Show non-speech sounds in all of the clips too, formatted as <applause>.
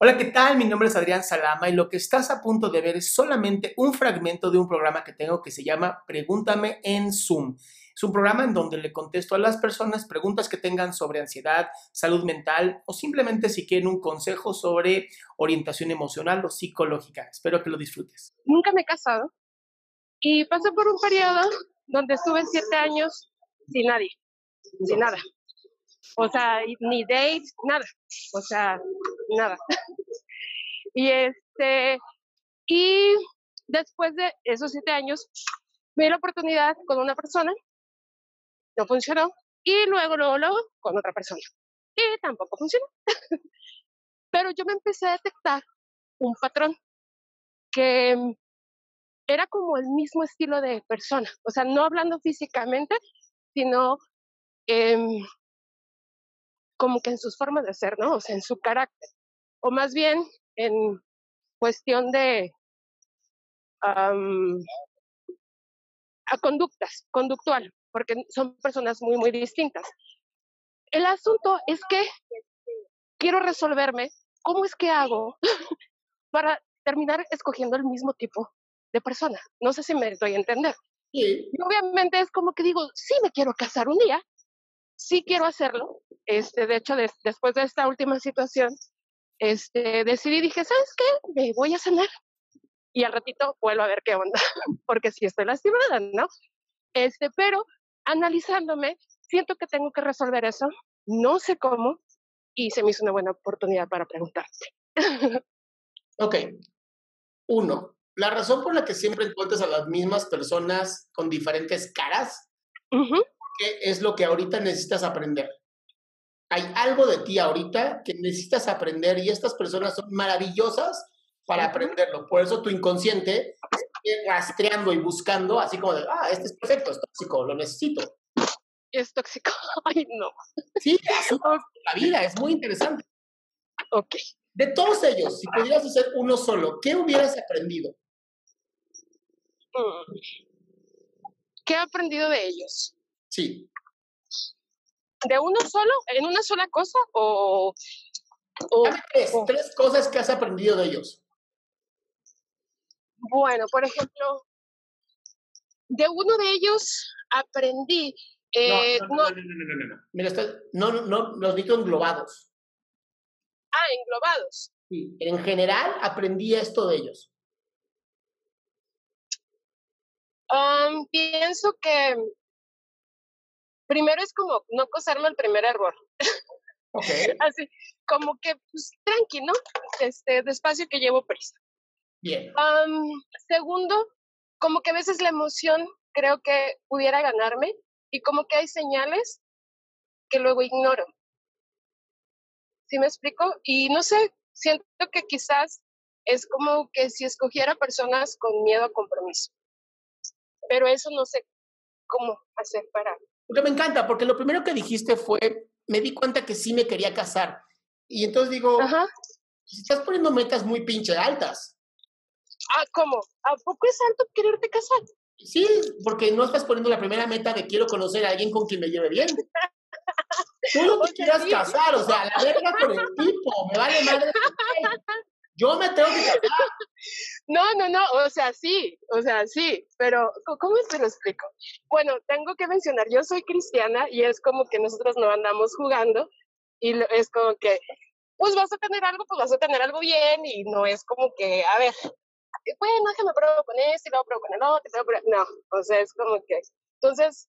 Hola, ¿qué tal? Mi nombre es Adrián Salama y lo que estás a punto de ver es solamente un fragmento de un programa que tengo que se llama Pregúntame en Zoom. Es un programa en donde le contesto a las personas preguntas que tengan sobre ansiedad, salud mental o simplemente si quieren un consejo sobre orientación emocional o psicológica. Espero que lo disfrutes. Nunca me he casado y pasé por un periodo donde estuve siete años sin nadie, sin nada. O sea, ni dates, nada. O sea, nada. y este, y después de esos siete años, me di la oportunidad con una persona, no funcionó, y luego, luego, luego, con otra persona. Y tampoco funcionó. <laughs> Pero yo me empecé a detectar un patrón que era como el mismo estilo de persona, o sea, no hablando físicamente, sino como que en sus formas de ser, ¿no? O sea, en su carácter. O más bien en cuestión de a conductas, conductual, porque son personas muy, muy distintas. El asunto es que quiero resolverme cómo es que hago <laughs> para terminar escogiendo el mismo tipo de persona. No sé si me doy a entender. Y obviamente es como que digo, sí me quiero casar un día, sí quiero hacerlo. Este, de hecho, después de esta última situación, este, decidí, dije, ¿sabes qué? Me voy a cenar y al ratito vuelvo a ver qué onda, <laughs> porque si estoy lastimada, ¿no? Este, pero analizándome, siento que tengo que resolver eso, no sé cómo, y se me hizo una buena oportunidad para preguntarte. <laughs> ok. Uno, la razón por la que siempre encuentras a las mismas personas con diferentes caras ¿qué es lo que ahorita necesitas aprender? Hay algo de ti ahorita que necesitas aprender y estas personas son maravillosas para aprenderlo. Por eso tu inconsciente sigue rastreando y buscando, así como de, ah, este es perfecto, es tóxico, lo necesito. Es tóxico, <laughs> ay no. Sí, es la vida, es muy interesante. Ok. De todos ellos, si pudieras hacer uno solo, ¿qué hubieras aprendido? Mm. ¿Qué he aprendido de ellos? Sí. ¿De uno solo? ¿En una sola cosa? ¿O, tres, cosas que has aprendido de ellos. Bueno, por ejemplo, de uno de ellos aprendí. Eh, no, no, no, no, no, no, Mira, no, no, los digo englobados. Ah, englobados. Sí, en general aprendí esto de ellos. Um, pienso que primero es como no cosarme el primer error. Okay. <laughs> Así, como que, pues, tranqui, ¿no? Este, despacio que llevo prisa. Bien. segundo, como que a veces la emoción creo que pudiera ganarme y como que hay señales que luego ignoro. ¿Sí me explico? Y no sé, siento que quizás es como que si escogiera personas con miedo a compromiso. Pero eso no sé cómo hacer para porque me encanta, porque lo primero que dijiste fue, me di cuenta que sí me quería casar. Y entonces digo, si estás poniendo metas muy pinche altas. Ah, ¿cómo? ¿A poco es alto quererte casar? Sí, porque no estás poniendo la primera meta de quiero conocer a alguien con quien me lleve bien. <laughs> Tú no te quieras casar, o sea, la verga con el tipo, me vale madre. <laughs> Yo me tengo que casar. No, no, no, o sea, sí, o sea, sí, pero ¿cómo te lo explico? Bueno, tengo que mencionar, yo soy cristiana y es como que nosotros no andamos jugando y es como que, pues vas a tener algo, pues vas a tener algo bien y no es como que, a ver, bueno, déjame probar con este y luego pruebo con el otro, no, o sea, es como que, entonces,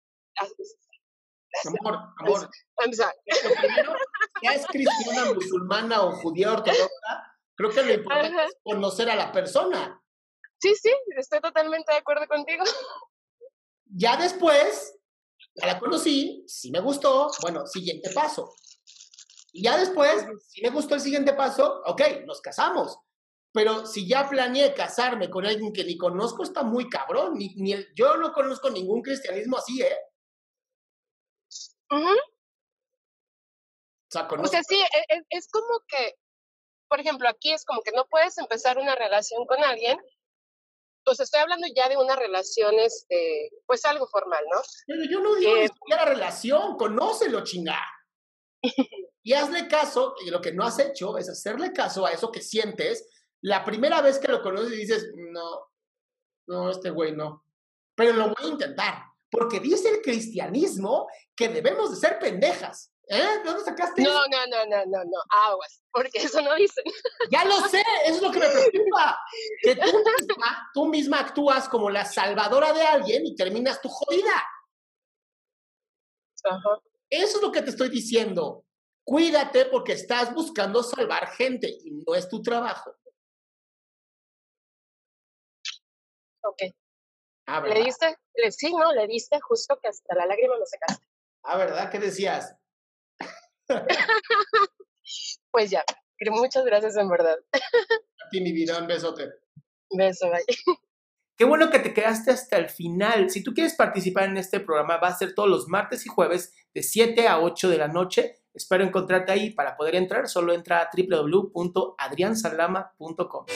Amor, amor. Lo primero, ya es cristiana, musulmana o judía ortodoxa, Creo que lo importante es conocer a la persona. Sí, sí, estoy totalmente de acuerdo contigo. Ya después, ya la conocí, sí me gustó, bueno, siguiente paso. Y ya después, si me gustó el siguiente paso, ok, nos casamos. Pero si ya planeé casarme con alguien que ni conozco, está muy cabrón. Ni, ni yo no conozco ningún cristianismo así, ¿eh? o, sea, o sea, sí, es, e, es como que por ejemplo, aquí es como que no puedes empezar una relación con alguien. Pues estoy hablando ya de una relación, este, pues algo formal, ¿no? Pero yo no digo eh, ni siquiera relación, conócelo, chingada. <laughs> Y hazle caso, y lo que no has hecho es hacerle caso a eso que sientes la primera vez que lo conoces y dices, no, no, este güey no. Pero lo voy a intentar, porque dice el cristianismo que debemos de ser pendejas. ¿Eh? ¿De dónde sacaste no, No, no, no, no, no, aguas, porque eso no dicen. Ya lo sé, eso es lo que me preocupa. Que tú <laughs> misma, tú misma actúas como la salvadora de alguien y terminas tu jodida. Ajá. Eso es lo que te estoy diciendo. Cuídate porque estás buscando salvar gente y no es tu trabajo. Ok. Ah, ¿Le diste? Sí, no, le diste justo que hasta la lágrima no se secaste. Ah, ¿verdad? ¿Qué decías? <laughs> pues ya, muchas gracias en verdad. A ti, mi vida, un besote. Beso, bye. <laughs> Qué bueno que te quedaste hasta el final. Si tú quieres participar en este programa, va a ser todos los martes y jueves de 7 a 8 de la noche. Espero encontrarte ahí. Para poder entrar, solo entra a www.adriansalama.com.